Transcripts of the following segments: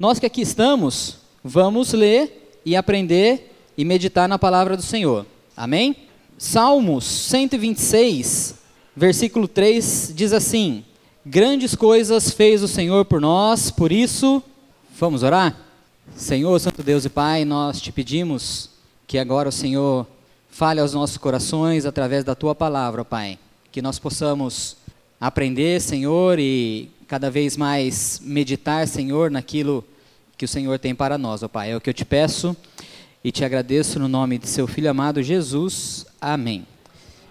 nós que aqui estamos, vamos ler e aprender e meditar na palavra do Senhor. Amém? Salmos 126, versículo 3 diz assim: Grandes coisas fez o Senhor por nós, por isso, vamos orar? Senhor, Santo Deus e Pai, nós te pedimos que agora o Senhor fale aos nossos corações através da tua palavra, Pai. Que nós possamos aprender, Senhor, e cada vez mais meditar, Senhor, naquilo que o Senhor tem para nós, ó Pai. É o que eu te peço e te agradeço no nome de seu filho amado Jesus. Amém.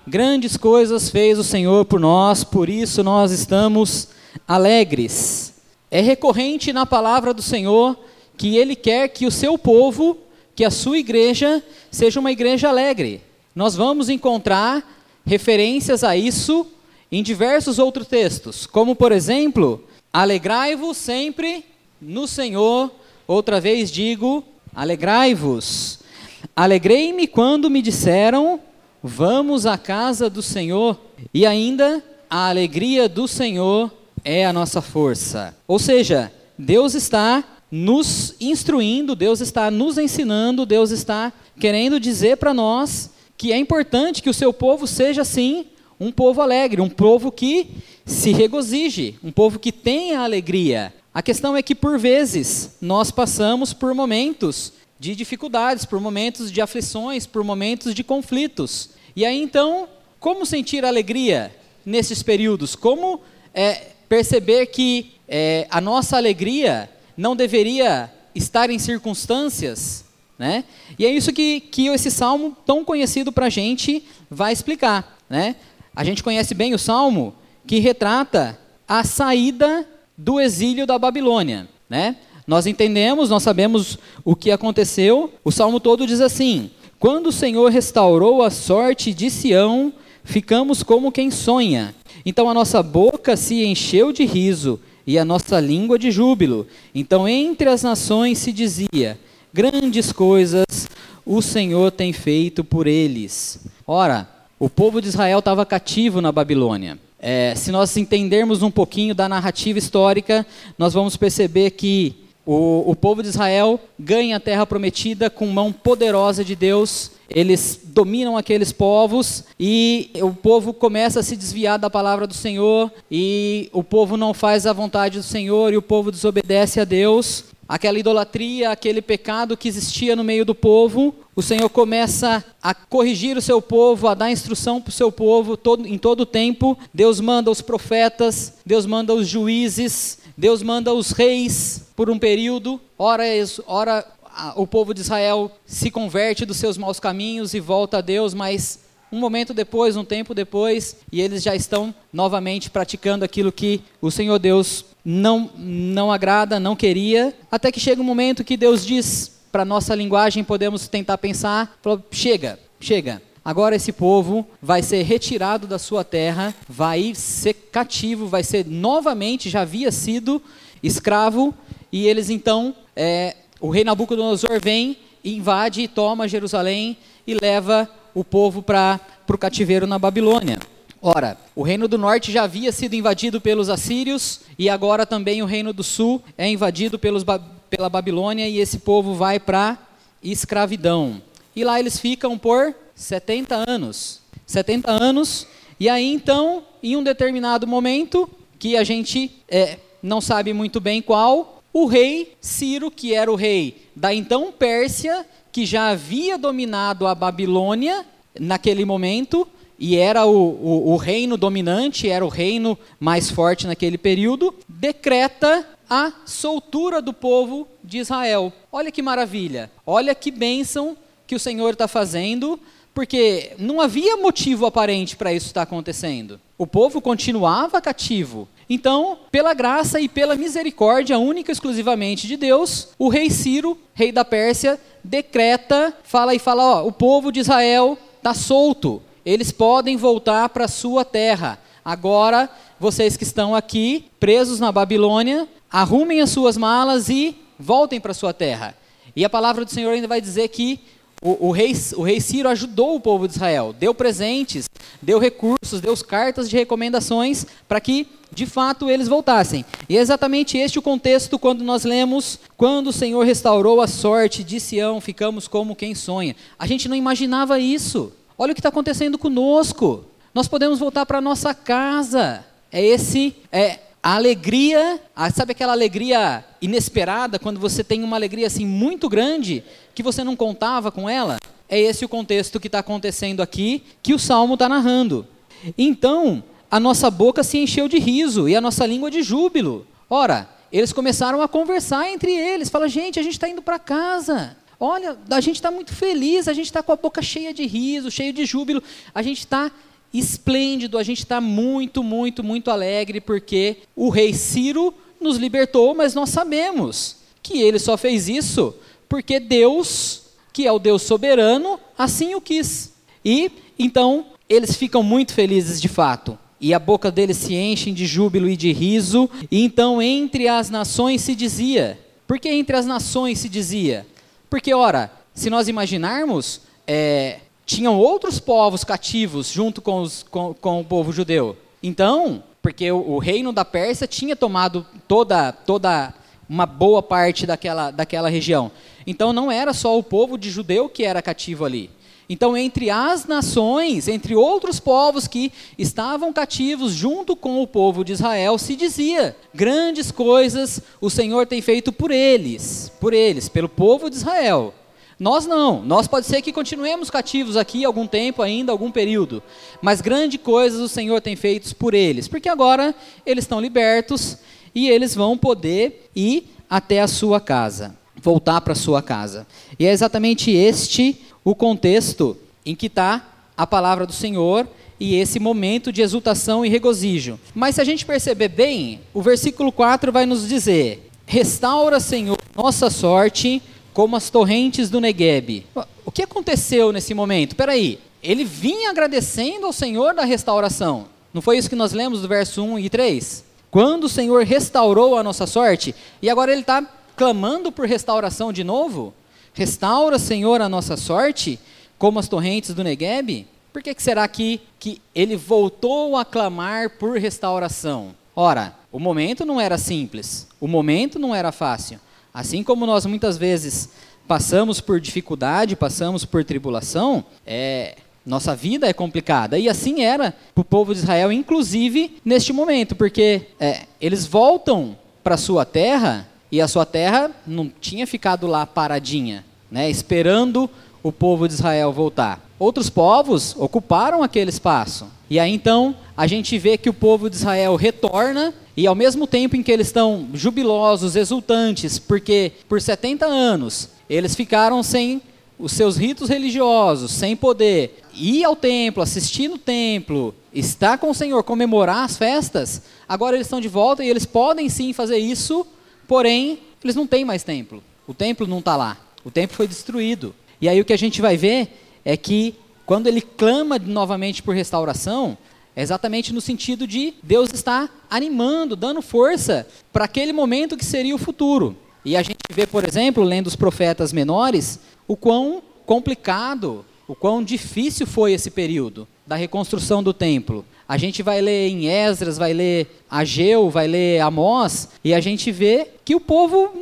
Grandes coisas fez o Senhor por nós, por isso nós estamos alegres. É recorrente na palavra do Senhor que ele quer que o seu povo, que a sua igreja, seja uma igreja alegre. Nós vamos encontrar referências a isso em diversos outros textos, como por exemplo, alegrai-vos sempre no Senhor, outra vez digo, alegrai-vos. Alegrei-me quando me disseram, Vamos à casa do Senhor e ainda a alegria do Senhor é a nossa força. Ou seja, Deus está nos instruindo, Deus está nos ensinando, Deus está querendo dizer para nós que é importante que o seu povo seja assim, um povo alegre, um povo que se regozije, um povo que tenha alegria. A questão é que por vezes nós passamos por momentos de dificuldades, por momentos de aflições, por momentos de conflitos. E aí então, como sentir alegria nesses períodos? Como é, perceber que é, a nossa alegria não deveria estar em circunstâncias, né? E é isso que, que esse salmo tão conhecido para a gente vai explicar, né? A gente conhece bem o salmo que retrata a saída do exílio da Babilônia, né? Nós entendemos, nós sabemos o que aconteceu. O salmo todo diz assim: Quando o Senhor restaurou a sorte de Sião, ficamos como quem sonha. Então a nossa boca se encheu de riso e a nossa língua de júbilo. Então entre as nações se dizia: Grandes coisas o Senhor tem feito por eles. Ora, o povo de Israel estava cativo na Babilônia. É, se nós entendermos um pouquinho da narrativa histórica, nós vamos perceber que o, o povo de Israel ganha a terra prometida com mão poderosa de Deus. Eles dominam aqueles povos e o povo começa a se desviar da palavra do Senhor e o povo não faz a vontade do Senhor e o povo desobedece a Deus aquela idolatria, aquele pecado que existia no meio do povo, o Senhor começa a corrigir o seu povo, a dar instrução para o seu povo todo, em todo o tempo. Deus manda os profetas, Deus manda os juízes, Deus manda os reis por um período, ora, ora o povo de Israel se converte dos seus maus caminhos e volta a Deus, mas um momento depois, um tempo depois, e eles já estão novamente praticando aquilo que o Senhor Deus não, não agrada, não queria, até que chega um momento que Deus diz, para nossa linguagem podemos tentar pensar, chega, chega, Agora esse povo vai ser retirado da sua terra, vai ser cativo, vai ser novamente, já havia sido escravo, e eles então, é, o rei Nabucodonosor vem, invade e toma Jerusalém e leva o povo para o cativeiro na Babilônia. Ora, o reino do norte já havia sido invadido pelos assírios e agora também o reino do sul é invadido pelos, pela Babilônia e esse povo vai para escravidão. E lá eles ficam por 70 anos. 70 anos, e aí então, em um determinado momento, que a gente é, não sabe muito bem qual, o rei Ciro, que era o rei da então Pérsia, que já havia dominado a Babilônia naquele momento, e era o, o, o, reino dominante, era o reino mais forte naquele período, decreta a soltura do povo de Israel. Olha que maravilha, olha que bênção que o Senhor está fazendo porque não havia motivo aparente para isso estar acontecendo. O povo continuava cativo. Então, pela graça e pela misericórdia única e exclusivamente de Deus, o rei Ciro, rei da Pérsia, decreta, fala e fala, ó, o povo de Israel está solto. Eles podem voltar para sua terra. Agora, vocês que estão aqui presos na Babilônia, arrumem as suas malas e voltem para sua terra. E a palavra do Senhor ainda vai dizer que o, o, rei, o rei Ciro ajudou o povo de Israel, deu presentes, deu recursos, deu cartas de recomendações para que de fato eles voltassem. E é exatamente este o contexto quando nós lemos: quando o Senhor restaurou a sorte de Sião, ficamos como quem sonha. A gente não imaginava isso. Olha o que está acontecendo conosco. Nós podemos voltar para nossa casa. É esse, é a alegria, a, sabe aquela alegria inesperada, quando você tem uma alegria assim muito grande, que você não contava com ela? É esse o contexto que está acontecendo aqui, que o Salmo está narrando. Então, a nossa boca se encheu de riso e a nossa língua de júbilo. Ora, eles começaram a conversar entre eles. Fala, gente, a gente está indo para casa. Olha, a gente está muito feliz, a gente está com a boca cheia de riso, cheio de júbilo. A gente está esplêndido, a gente está muito, muito, muito alegre porque o rei Ciro nos libertou, mas nós sabemos que ele só fez isso porque Deus, que é o Deus soberano, assim o quis. E então eles ficam muito felizes de fato. E a boca deles se enche de júbilo e de riso. E então entre as nações se dizia. Por que entre as nações se dizia? Porque, ora, se nós imaginarmos, é, tinham outros povos cativos junto com, os, com, com o povo judeu. Então, porque o, o, reino da Pérsia tinha tomado toda, toda uma boa parte daquela, daquela região. Então não era só o povo de judeu que era cativo ali. Então, entre as nações, entre outros povos que estavam cativos junto com o povo de Israel, se dizia: grandes coisas o Senhor tem feito por eles, por eles, pelo povo de Israel. Nós não, nós pode ser que continuemos cativos aqui algum tempo ainda, algum período, mas grandes coisas o Senhor tem feito por eles, porque agora eles estão libertos e eles vão poder ir até a sua casa, voltar para a sua casa. E é exatamente este o contexto em que está a palavra do Senhor e esse momento de exultação e regozijo. Mas se a gente perceber bem, o versículo 4 vai nos dizer: Restaura, Senhor, nossa sorte como as torrentes do Negueb. O que aconteceu nesse momento? Espera aí, ele vinha agradecendo ao Senhor da restauração. Não foi isso que nós lemos do verso 1 e 3? Quando o Senhor restaurou a nossa sorte, e agora ele está clamando por restauração de novo? Restaura, Senhor, a nossa sorte, como as torrentes do Negueb? Por que, que será que, que ele voltou a clamar por restauração? Ora, o momento não era simples, o momento não era fácil. Assim como nós muitas vezes passamos por dificuldade, passamos por tribulação, é, nossa vida é complicada. E assim era para o povo de Israel, inclusive neste momento, porque é, eles voltam para sua terra e a sua terra não tinha ficado lá paradinha, né, esperando o povo de Israel voltar. Outros povos ocuparam aquele espaço. E aí então a gente vê que o povo de Israel retorna e ao mesmo tempo em que eles estão jubilosos, exultantes, porque por 70 anos eles ficaram sem os seus ritos religiosos, sem poder ir ao templo, assistir no templo, estar com o Senhor, comemorar as festas, agora eles estão de volta e eles podem sim fazer isso, porém, eles não têm mais templo. O templo não está lá. O templo foi destruído. E aí o que a gente vai ver é que quando ele clama novamente por restauração, é exatamente no sentido de Deus estar animando, dando força para aquele momento que seria o futuro. E a gente vê, por exemplo, lendo os profetas menores, o quão complicado, o quão difícil foi esse período da reconstrução do templo. A gente vai ler em Esdras, vai ler Ageu, vai ler Amós, e a gente vê que o povo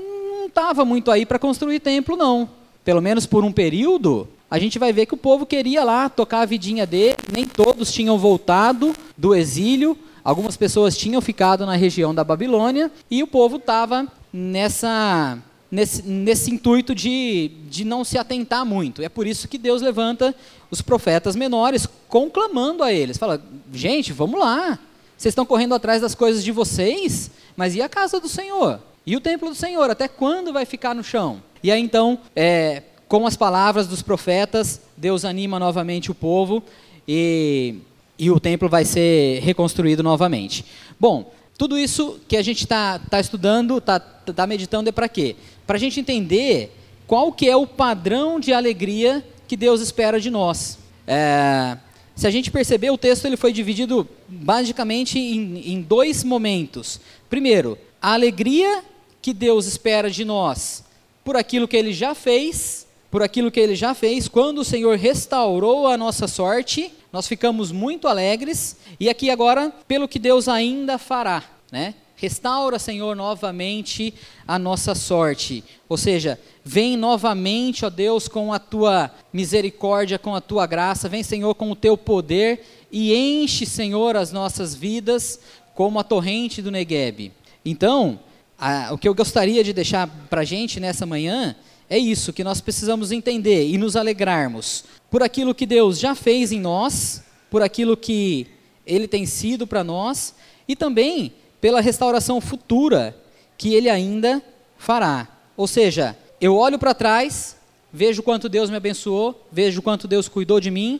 estava muito aí para construir templo, não. Pelo menos por um período, a gente vai ver que o povo queria lá tocar a vidinha dele, nem todos tinham voltado do exílio, algumas pessoas tinham ficado na região da Babilônia, e o povo estava nessa nesse, nesse intuito de, de não se atentar muito. É por isso que Deus levanta os profetas menores, conclamando a eles. Fala, gente, vamos lá. Vocês estão correndo atrás das coisas de vocês, mas e a casa do Senhor? E o templo do Senhor? Até quando vai ficar no chão? E aí então, é, com as palavras dos profetas, Deus anima novamente o povo e, e o templo vai ser reconstruído novamente. Bom, tudo isso que a gente está tá estudando, está tá meditando é para quê? Para a gente entender qual que é o padrão de alegria que Deus espera de nós. É, se a gente perceber, o texto ele foi dividido basicamente em, em dois momentos. Primeiro, a alegria que Deus espera de nós por aquilo que Ele já fez por aquilo que ele já fez. Quando o Senhor restaurou a nossa sorte, nós ficamos muito alegres. E aqui agora, pelo que Deus ainda fará, né? Restaura, Senhor, novamente a nossa sorte. Ou seja, vem novamente, ó Deus, com a tua misericórdia, com a tua graça. Vem, Senhor, com o teu poder e enche, Senhor, as nossas vidas como a torrente do Negueb. Então, a, o que eu gostaria de deixar para a gente nessa manhã é isso, que nós precisamos entender e nos alegrarmos por aquilo que Deus já fez em nós, por aquilo que Ele tem sido para nós e também pela restauração futura que Ele ainda fará. Ou seja, eu olho para trás, vejo quanto Deus me abençoou, vejo quanto Deus cuidou de mim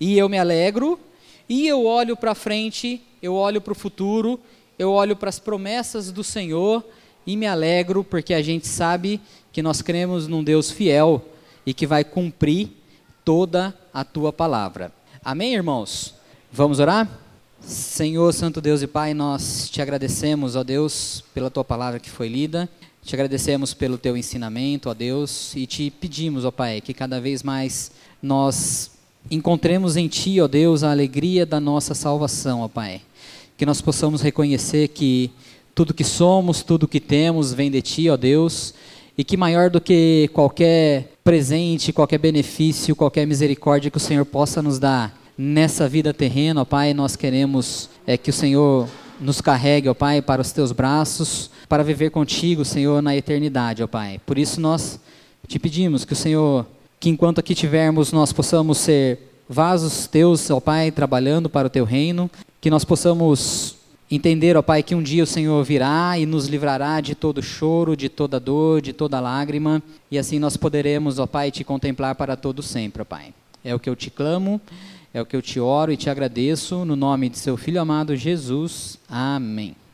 e eu me alegro, e eu olho para frente, eu olho para o futuro, eu olho para as promessas do Senhor e me alegro porque a gente sabe que nós cremos num Deus fiel e que vai cumprir toda a tua palavra. Amém, irmãos? Vamos orar? Senhor, Santo Deus e Pai, nós te agradecemos, ó Deus, pela tua palavra que foi lida. Te agradecemos pelo teu ensinamento, ó Deus, e te pedimos, ó Pai, que cada vez mais nós encontremos em ti, ó Deus, a alegria da nossa salvação, ó Pai. Que nós possamos reconhecer que tudo que somos, tudo que temos vem de ti, ó Deus, e que maior do que qualquer presente, qualquer benefício, qualquer misericórdia que o Senhor possa nos dar nessa vida terrena, ó Pai, nós queremos é, que o Senhor nos carregue, ó Pai, para os teus braços, para viver contigo, Senhor, na eternidade, ó Pai. Por isso nós te pedimos que o Senhor, que enquanto aqui tivermos, nós possamos ser vasos teus, ó Pai, trabalhando para o teu reino, que nós possamos Entender, ó Pai, que um dia o Senhor virá e nos livrará de todo choro, de toda dor, de toda lágrima, e assim nós poderemos, ó Pai, te contemplar para todo sempre, ó Pai. É o que eu te clamo, é o que eu te oro e te agradeço, no nome de seu Filho amado Jesus. Amém.